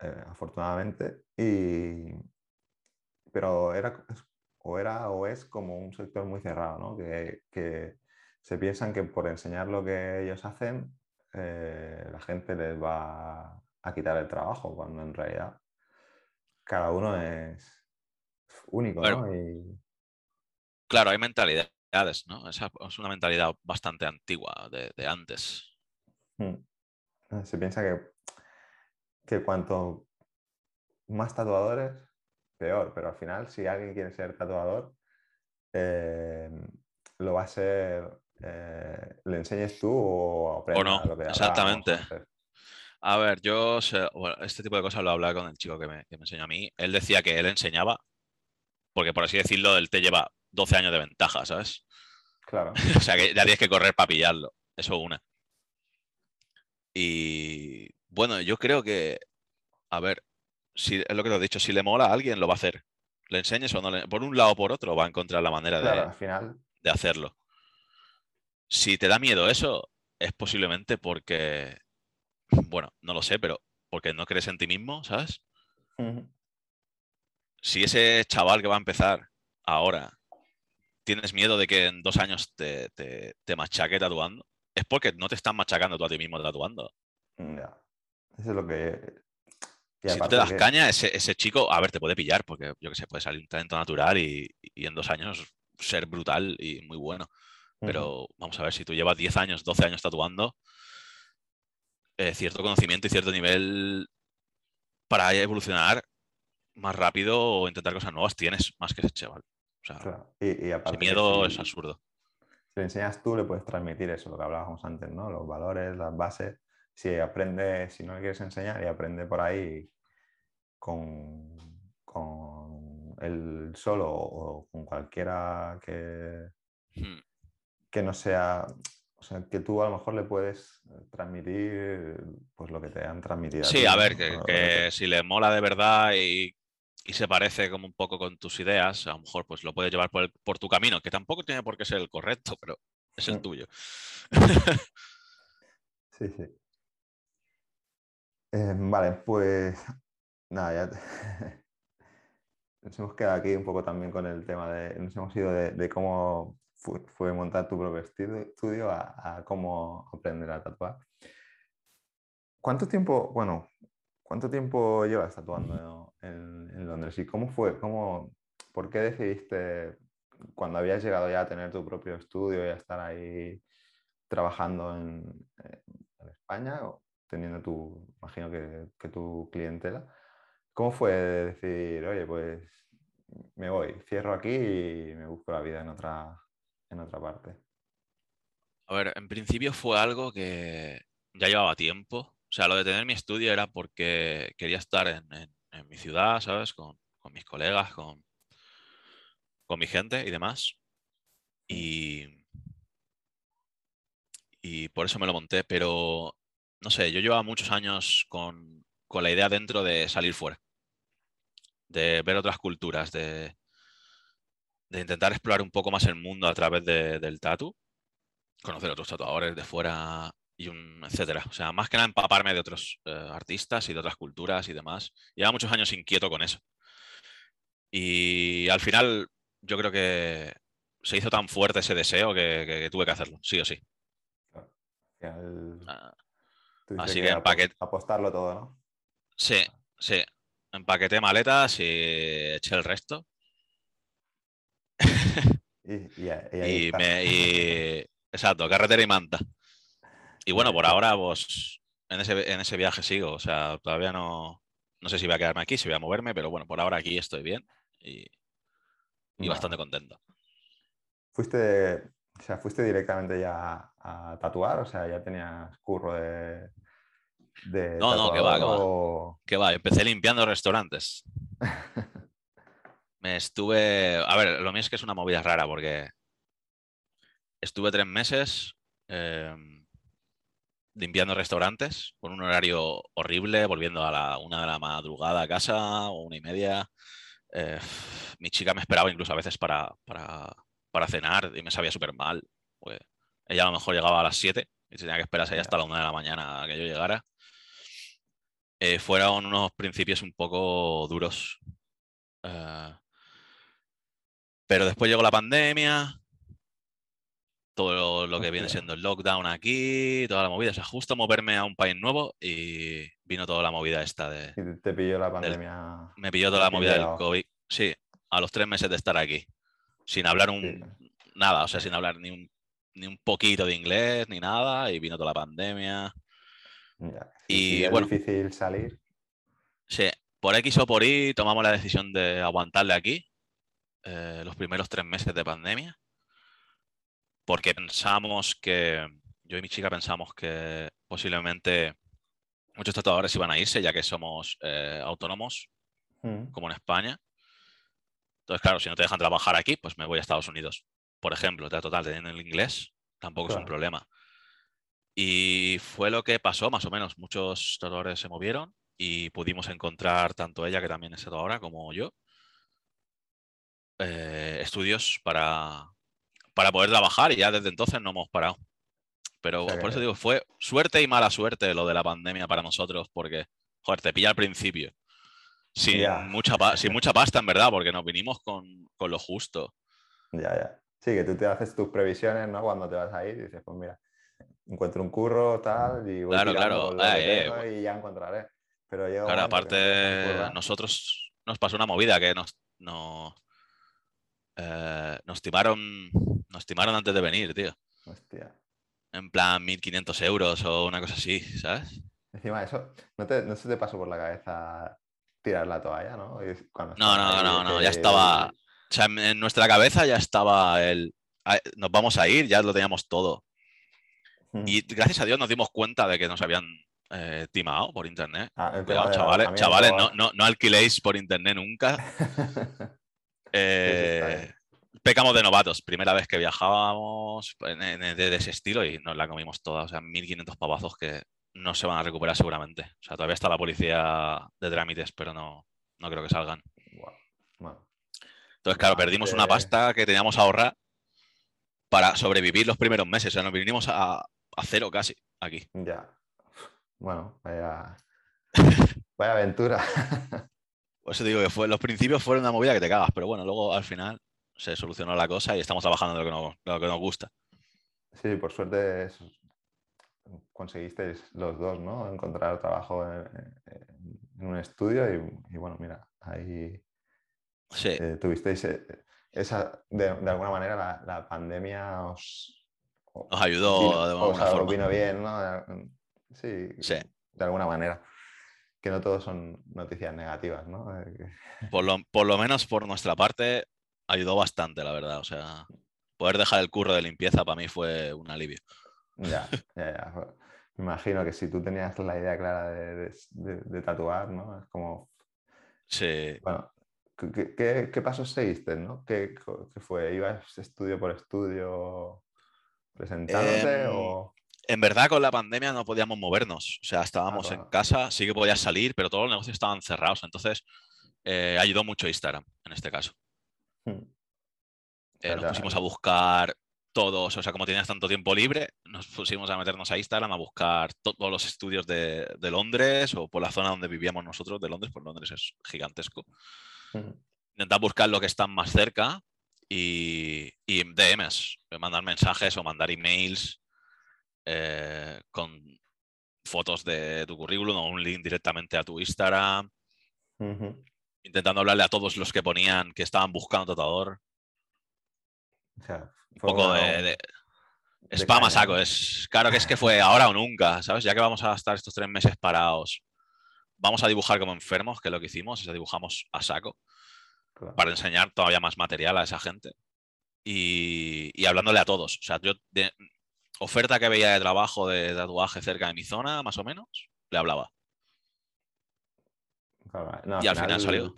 eh, afortunadamente. Y, pero era, o era o es como un sector muy cerrado, ¿no? Que, que se piensan que por enseñar lo que ellos hacen, eh, la gente les va a quitar el trabajo, cuando en realidad cada uno es único, ¿no? Claro, hay mentalidades, ¿no? Esa es una mentalidad bastante antigua de, antes. Hmm. Se piensa que, que cuanto más tatuadores, peor, pero al final si alguien quiere ser tatuador, eh, lo va a ser eh, le enseñes tú o aprendes o no, exactamente. A ver, yo este tipo de cosas lo hablaba con el chico que me, que me enseñó a mí. Él decía que él enseñaba, porque por así decirlo, él te lleva 12 años de ventaja, ¿sabes? Claro. o sea que ya tienes que correr para pillarlo. Eso una. Y bueno, yo creo que, a ver, si es lo que te he dicho, si le mola a alguien, lo va a hacer. Le enseñes o no le... Por un lado o por otro, va a encontrar la manera de, al final... de hacerlo. Si te da miedo eso, es posiblemente porque, bueno, no lo sé, pero porque no crees en ti mismo, ¿sabes? Si ese chaval que va a empezar ahora tienes miedo de que en dos años te, te, machaque tatuando, es porque no te estás machacando tú a ti mismo tatuando. Ya. Eso es lo que. si tú te das caña, ese, ese, chico, a ver, te puede pillar, porque yo que sé, puede salir un talento natural y, y en dos años ser brutal y muy bueno. Pero vamos a ver, si tú llevas 10 años, 12 años tatuando, eh, cierto conocimiento y cierto nivel para evolucionar más rápido o intentar cosas nuevas tienes más que ese chaval. O sea, y, miedo es absurdo. Si le enseñas tú, le puedes transmitir eso, lo que hablábamos antes, ¿no? Los valores, las bases. Si aprende, si no le quieres enseñar y aprende por ahí con, con él solo o con cualquiera que, hmm que no sea, o sea, que tú a lo mejor le puedes transmitir pues lo que te han transmitido. Sí, a, ver, que, si le mola de verdad y, se parece como un poco con tus ideas, a lo mejor pues lo puedes llevar por, por tu camino, que tampoco tiene por qué ser el correcto, pero es el mm. tuyo. sí, sí. Eh, vale, pues nada, ya nos hemos quedado aquí un poco también con el tema de, nos hemos ido de cómo fue, montar tu propio estudio a, cómo aprender a tatuar. ¿Cuánto tiempo, bueno, cuánto tiempo llevas tatuando en, Londres y cómo fue, cómo, por qué decidiste cuando habías llegado ya a tener tu propio estudio y a estar ahí trabajando en, España, o teniendo tu, imagino que, que tu clientela, ¿cómo fue decir, oye, pues me voy, cierro aquí y me busco la vida en otra, en otra parte? A ver, en principio fue algo que ya llevaba tiempo. O sea, lo de tener mi estudio era porque quería estar en, mi ciudad, ¿sabes? Con, mis colegas, con, mi gente y demás. Y, por eso me lo monté, pero no sé, yo llevaba muchos años con, la idea dentro de salir fuera, de ver otras culturas, de intentar explorar un poco más el mundo a través del tatu, conocer otros tatuadores de fuera y un etcétera. O sea, más que nada empaparme de otros eh, artistas y de otras culturas y demás. Lleva muchos años inquieto con eso. Y al final yo creo que se hizo tan fuerte ese deseo que, tuve que hacerlo, sí o sí. Ah, así que, apostarlo todo, ¿no? Sí, sí. Empaqueté maletas y eché el resto y, me, exacto, carretera y manta. Y bueno, por ahora, pues en ese, en ese viaje sigo. O sea, todavía no, no sé si voy a quedarme aquí, si voy a moverme, pero bueno, por ahora aquí estoy bien y, bastante contento. ¿Fuiste, o sea, ¿Fuiste directamente ya a tatuar? O sea, ya tenías curro de. no, no, que va, que va. Que va, empecé limpiando restaurantes. Me estuve. A ver, lo mío es que es una movida rara porque estuve tres meses em, limpiando restaurantes con un horario horrible, volviendo a la una de la madrugada a casa o una y media. Eh, mi chica me esperaba incluso a veces para, para, para cenar y me sabía súper mal. Pues ella a lo mejor llegaba a las 7 y tenía que esperarse hasta la una de la mañana a que yo llegara. Eh, fueron unos principios un poco duros. Eh, pero después llegó la pandemia, todo lo, que viene siendo el lockdown aquí, toda la movida. O sea, justo moverme a un país nuevo y vino toda la movida esta de... Y te pilló la pandemia. Me pilló toda la movida del. COVID. Sí, a los tres meses de estar aquí. Sin hablar un... Sí. Nada, o sea, sin hablar ni un, ni un poquito de inglés ni nada. Y vino toda la pandemia. Ya. Y, Y, es bueno. difícil salir. Sí, por X o por Y tomamos la decisión de aguantarle aquí eh, los primeros tres meses de pandemia, porque pensamos que, yo y mi chica pensamos que posiblemente muchos tatuadores iban a irse, ya que somos eh, autónomos, Mm. como en España. Entonces, claro, si no te dejan trabajar aquí, pues me voy a Estados Unidos. Por ejemplo, te total, teniendo el inglés, tampoco es un problema. Y fue lo que pasó, más o menos. Muchos tatuadores se movieron y pudimos encontrar, tanto ella, que también es tatuadora, como yo, eh, estudios para, para poder trabajar y ya desde entonces no hemos parado. Pero O sea por eso digo, fue suerte y mala suerte lo de la pandemia para nosotros, porque, joder, te pilla al principio. Sin, Ya. mucha, sin mucha pasta, en verdad, porque nos vinimos con, con lo justo. Ya, ya. Sí, que tú te haces tus previsiones, ¿no? Cuando te vas a ir, dices, pues mira, encuentro un curro, tal, y voy Claro, claro. Eh, eh, y ya encontraré. Pero un Claro, no aparte, currar. nosotros nos pasó una movida que nos, nos, eh, nos timaron, nos timaron antes de venir, tío. Hostia. En plan 1.500 euros o una cosa así, ¿sabes? Encima eso, ¿no, te, no se te pasó por la cabeza tirar la toalla, ¿no? Cuando No, no, no, no, que- ya estaba. O sea, en- nuestra cabeza ya estaba el. "Ah, Nos vamos a ir, ya lo teníamos todo. Mm. Y gracias a Dios nos dimos cuenta de que nos habían eh, timado por internet. Ah, Cuidado, chavales, chavales, no, no, no alquiléis por internet nunca. Eh, pecamos de novatos. Primera vez que viajábamos de, ese estilo y nos la comimos toda. O sea, 1.500 pavazos que no se van a recuperar seguramente. O sea, todavía está la policía de trámites, pero no, no creo que salgan. Entonces, claro, perdimos una pasta que teníamos a ahorrar para sobrevivir los primeros meses. O sea, nos vinimos a, a cero casi aquí. ya. Bueno, vaya, vaya aventura. Por eso te digo que fue, los principios fueron una movida que te cagas, pero bueno, luego al final se solucionó la cosa y estamos trabajando de lo que nos, de lo que nos gusta. Sí, por suerte es- conseguisteis los dos, ¿no? Encontrar trabajo en, un estudio y, y bueno, mira, ahí Sí, eh, tuvisteis eh, esa, de, de alguna manera la, la pandemia os, ayudó vino- de os alguna a- forma. vino bien, ¿no? Sí, Sí. de alguna manera. Que no todos son noticias negativas, ¿no? Eh, Por lo, por lo menos por nuestra parte, ayudó bastante, la verdad. O sea, poder dejar el curro de limpieza para mí fue un alivio. Ya, ya, ya. Me imagino que si tú tenías la idea clara de, de- de- de tatuar, ¿no? Es como, Sí, bueno, ¿qué, qué- qué- qué pasos seguiste, no? ¿Qué, co- qué fue? ¿Ibas estudio por estudio presentándote Em, o...? En verdad con la pandemia no podíamos movernos. O sea, estábamos en casa, sí que podías salir, pero todos los negocios estaban cerrados. Entonces, eh, ayudó mucho Instagram en este caso. Hmm. Eh, nos pusimos a buscar todos, o sea, como tenías tanto tiempo libre, nos pusimos a meternos a Instagram a buscar to- todos los estudios de, de Londres o por la zona donde vivíamos nosotros de Londres, pues Londres es gigantesco. Hmm. Intentar buscar lo que están más cerca y, y DMs, mandar mensajes o mandar emails eh, con fotos de tu currículum o un link directamente a tu Instagram, intentando hablarle a todos los que ponían que estaban buscando. O sea, Un poco de, de- de Spam a saco, es claro que es que fue ahora o nunca, ¿sabes? Ya que vamos a estar estos tres meses parados, vamos a dibujar como enfermos, que es lo que hicimos, sea, dibujamos a saco Claro. para enseñar todavía más material a esa gente y, y hablándole a todos. O sea, yo de oferta que veía de trabajo de tatuaje cerca de mi zona, más o menos, le hablaba. Claro, no, Y al final salió.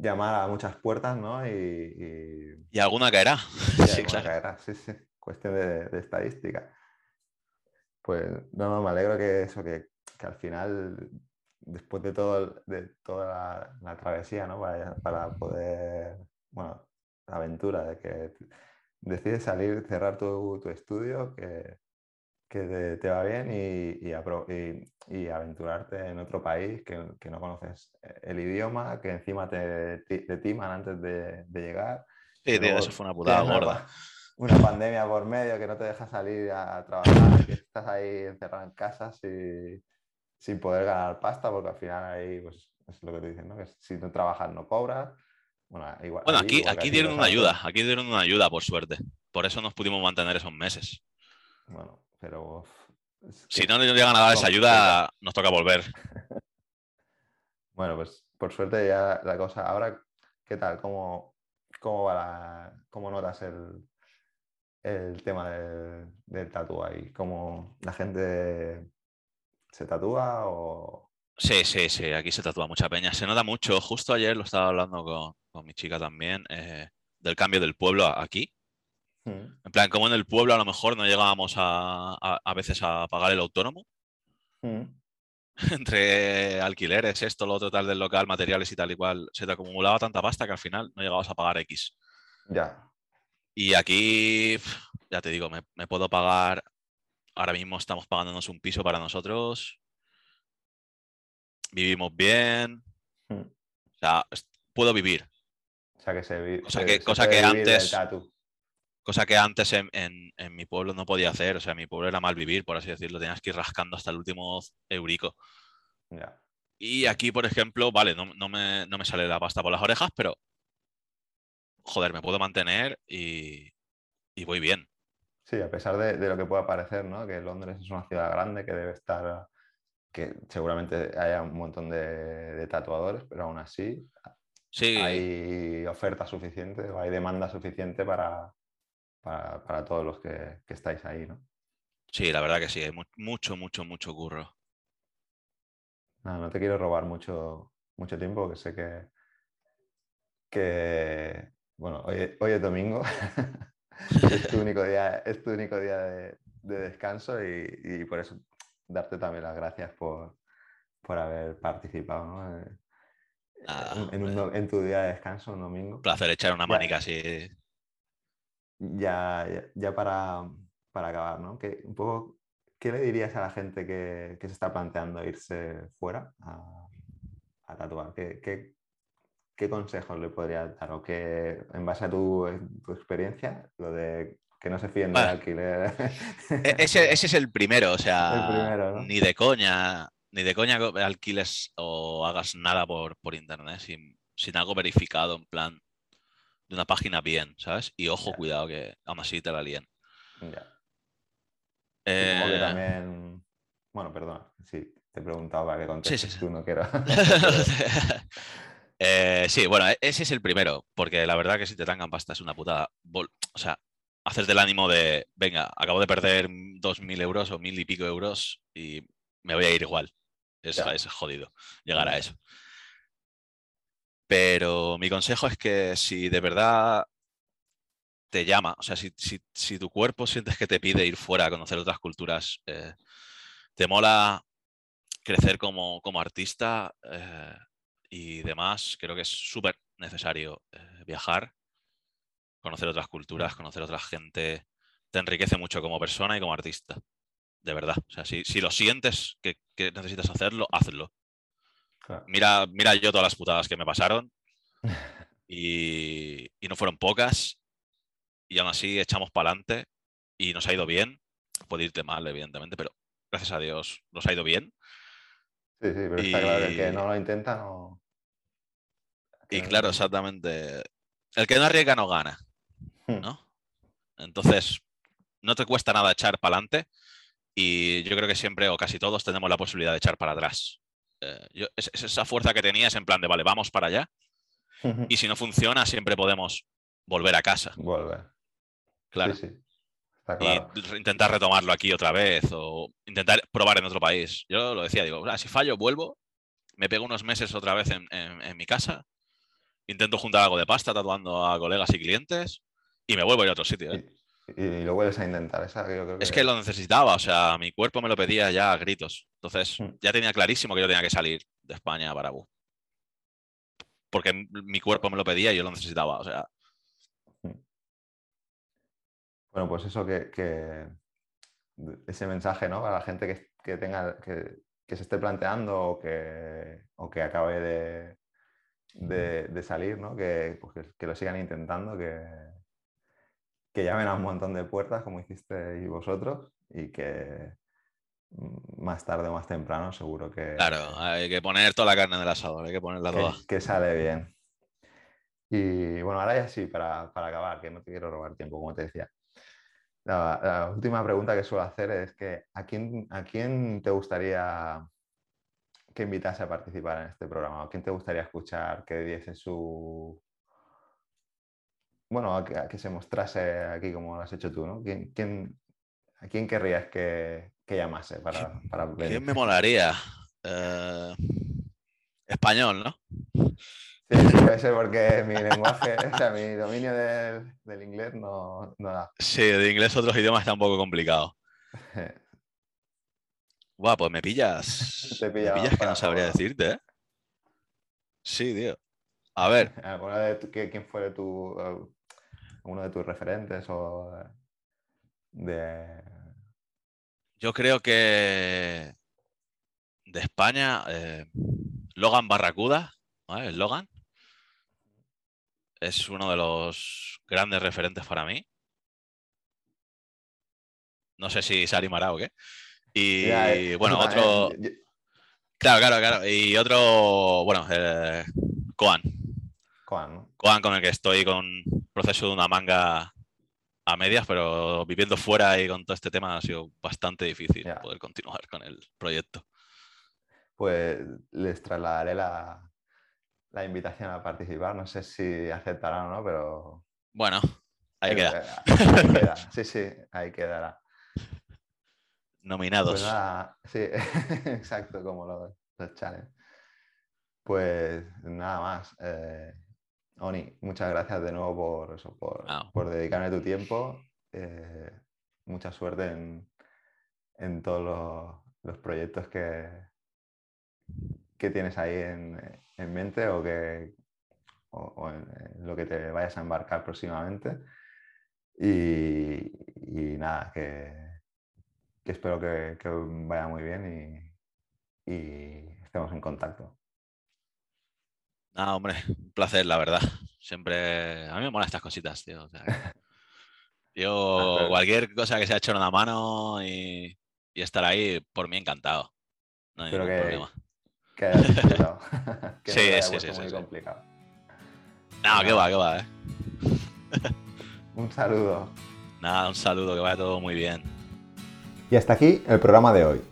Llamar a muchas puertas, ¿no? Y, y- Y alguna caerá. y Sí, alguna claro. caerá. Sí, sí. Cuestión de, de estadística. Pues no, no, me alegro que eso, que, que al final, después de, todo, de toda la, la travesía, ¿no? Para, para, poder, bueno, la aventura de que decides salir, cerrar tu, tu estudio, que, que te, te, va bien y, y, y, aventurarte en otro país que, que, no conoces el idioma, que encima te, te timan antes de, de llegar. Sí, tío, eso fue una putada gorda. Una, una pandemia por medio que no te deja salir a, a trabajar, que estás ahí encerrado en casa sin, sin poder ganar pasta, porque al final ahí, pues, es lo que te dicen, ¿no? Que si no trabajas no cobras. Bueno, igual, bueno aquí, dieron una ayuda, aquí dieron una ayuda, por suerte. Por eso nos pudimos mantener esos meses. Bueno, pero... Es que si no nos llegan a dar esa ayuda, nos toca volver. bueno, pues por suerte ya la cosa... Ahora, ¿qué tal? ¿Cómo, cómo va la... ¿Cómo notas el, el tema del, del tatu ahí? ¿Cómo la gente se tatúa o...? Sí, sí, sí, aquí se tatúa mucha peña. Se nota mucho. Justo ayer lo estaba hablando con, con mi chica también, eh, del cambio del pueblo aquí. Mm. En plan, como en el pueblo a lo mejor no llegábamos a, a, a veces a pagar el autónomo. Mm. Entre alquileres, esto, lo otro, tal del local, materiales y tal y cual, se te acumulaba tanta pasta que al final no llegabas a pagar X. Ya. Y aquí, ya te digo, me, me puedo pagar. Ahora mismo estamos pagándonos un piso para nosotros. Vivimos bien. Mm. O sea, puedo vivir. O sea, que se, Cosa se, que, se cosa puede que antes. Cosa que antes en, en, en, mi pueblo no podía hacer. O sea, mi pueblo era mal vivir, por así decirlo. Tenías que ir rascando hasta el último eurico. Ya. Y aquí, por ejemplo, vale, no, no, me, no, me, sale la pasta por las orejas, pero. Joder, me puedo mantener y, y voy bien. Sí, a pesar de, de, lo que pueda parecer, ¿no? Que Londres es una ciudad grande que debe estar. que seguramente haya un montón de, de tatuadores, pero aún así. Sí. Hay oferta suficiente o hay demanda suficiente para, para, para todos los que, que, estáis ahí, ¿no? Sí, la verdad que sí, hay mucho, mucho, mucho curro. No, no te quiero robar mucho, mucho tiempo, que sé que, que bueno, hoy, hoy es domingo, es tu único día, es tu único día de, de descanso y, y, por eso darte también las gracias por, por haber participado ¿no? Ah, en, un, en, tu día de descanso, un domingo. Un placer echar una manica así ya, ya, ya para, para, acabar, ¿no? Que un poco, ¿qué le dirías a la gente que, que se está planteando irse fuera a, a tatuar? ¿Qué, qué, qué consejos le podrías dar? O que, en base a tu, tu experiencia, lo de que no se fíen del alquiler. E, ese, ese, es el primero, o sea, el primero, ¿no? ni de coña, ni de coña alquiles o hagas nada por, por internet sin, sin algo verificado, en plan, de una página bien, ¿sabes? Y ojo, cuidado, que aún así te la líen. Ya. Eh, Supongo que también. Bueno, perdona, sí, te preguntaba que contestes Sí, sí, sí. tú, no quiero. eh, sí, bueno, e- ese es el primero, porque la verdad que si te tangan pasta es una putada. O sea, haces del ánimo de, venga, acabo de perder 2.000 euros o mil y pico euros y me voy a ir igual. Es, jodido llegar a eso. Pero mi consejo es que si de verdad te llama, o sea, si, si, si tu cuerpo sientes que te pide ir fuera a conocer otras culturas, eh, te mola crecer como, como artista eh, y demás, creo que es súper necesario eh, viajar, conocer otras culturas, conocer otra gente, te enriquece mucho como persona y como artista, de verdad. O sea, si, si lo sientes que, que necesitas hacerlo, hazlo. Claro. Mira, mira yo todas las putadas que me pasaron y, y no fueron pocas y aún así echamos para adelante y nos ha ido bien. Puede irte mal, evidentemente, pero gracias a Dios nos ha ido bien. Sí, sí, pero está claro que el que no lo intenta no. Y claro, exactamente. El que no arriesga no gana, Hmm. ¿no? Entonces, no te cuesta nada echar para adelante y yo creo que siempre o casi todos tenemos la posibilidad de echar para atrás. Eh, yo, es, es, esa fuerza que tenías en plan de, vale, vamos para allá y si no funciona siempre podemos volver a casa. Volver. Claro. Sí, sí. Está claro. Y intentar retomarlo aquí otra vez o intentar probar en otro país. Yo lo decía, digo, si fallo, vuelvo, me pego unos meses otra vez en, en, en mi casa, intento juntar algo de pasta tatuando a colegas y clientes y me vuelvo a ir a otro sitio. ¿eh? Y, lo vuelves a intentar. Es que lo necesitaba, o sea, mi cuerpo me lo pedía ya a gritos. Entonces, hmm. ya tenía clarísimo que yo tenía que salir de España a Barabú. Porque mi cuerpo me lo pedía y yo lo necesitaba, o sea. Hmm. Bueno, pues eso que, ese mensaje, ¿no? Para la gente que, tenga, que, se esté planteando o que, o que acabe de, de, salir, ¿no? Que, pues que, lo sigan intentando, que, que llamen a un montón de puertas, como hicisteis vosotros, y que más tarde o más temprano seguro que... Claro, hay que poner toda la carne del asador, hay que ponerla toda. Que sale bien. Y bueno, ahora ya sí, para, acabar, que no te quiero robar tiempo, como te decía. La, última pregunta que suelo hacer es que ¿a quién, ¿a quién te gustaría que invitase a participar en este programa? ¿A quién te gustaría escuchar que diese su... Bueno, a que, se mostrase aquí como lo has hecho tú, ¿no? ¿Quién, quién, ¿A quién querrías que, que llamase para, para ¿Quién me molaría? Eh, español, ¿no? Sí, puede ser porque mi lenguaje, o sea, mi dominio del, del inglés no, no, da. Sí, de inglés otros idiomas está un poco complicado. Guau, pues me pillas. me pillas que no sabría decirte, ¿eh? Sí, tío. A ver. ¿Quién fue tu, uno de tus referentes o de... Yo creo que de España, eh, Logan Barracuda, ¿vale? Logan, es uno de los grandes referentes para mí. No sé si se animará o qué. Y eh, bueno, otro. Claro, claro, claro. Y otro, bueno, eh, Coan. Coan, Con el que estoy con proceso de una manga a medias, pero viviendo fuera y con todo este tema ha sido bastante difícil poder continuar con el proyecto. Pues les trasladaré la, la, invitación a participar. No sé si aceptarán o no, pero. Bueno, ahí queda. Ahí queda. Sí, sí, ahí quedará. Nominados. Pues sí, exacto, como los, los Pues nada más. Eh, Oni, muchas gracias de nuevo por eso, por, por dedicarme tu tiempo. Eh, mucha suerte en, todos los, proyectos que, que tienes ahí en, mente o, que, o, en, lo que te vayas a embarcar próximamente. Y, nada, que, espero que, vaya muy bien y, y estemos en contacto. No, hombre, un placer, la verdad. Siempre. A mí me molan estas cositas, tío. yo, cualquier cosa que se ha hecho en una mano y, estar ahí, por mí encantado. No hay ningún que, problema. Que sí, sí, sí, muy complicado. No, que va, que va, eh. un saludo. Nada, un saludo, que vaya todo muy bien. Y hasta aquí el programa de hoy.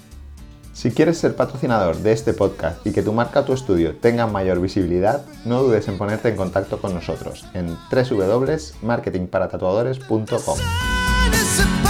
Si quieres ser patrocinador de este podcast y que tu marca o tu estudio tengan mayor visibilidad, no dudes en ponerte en contacto con nosotros en www.marketingparatatuadores.com.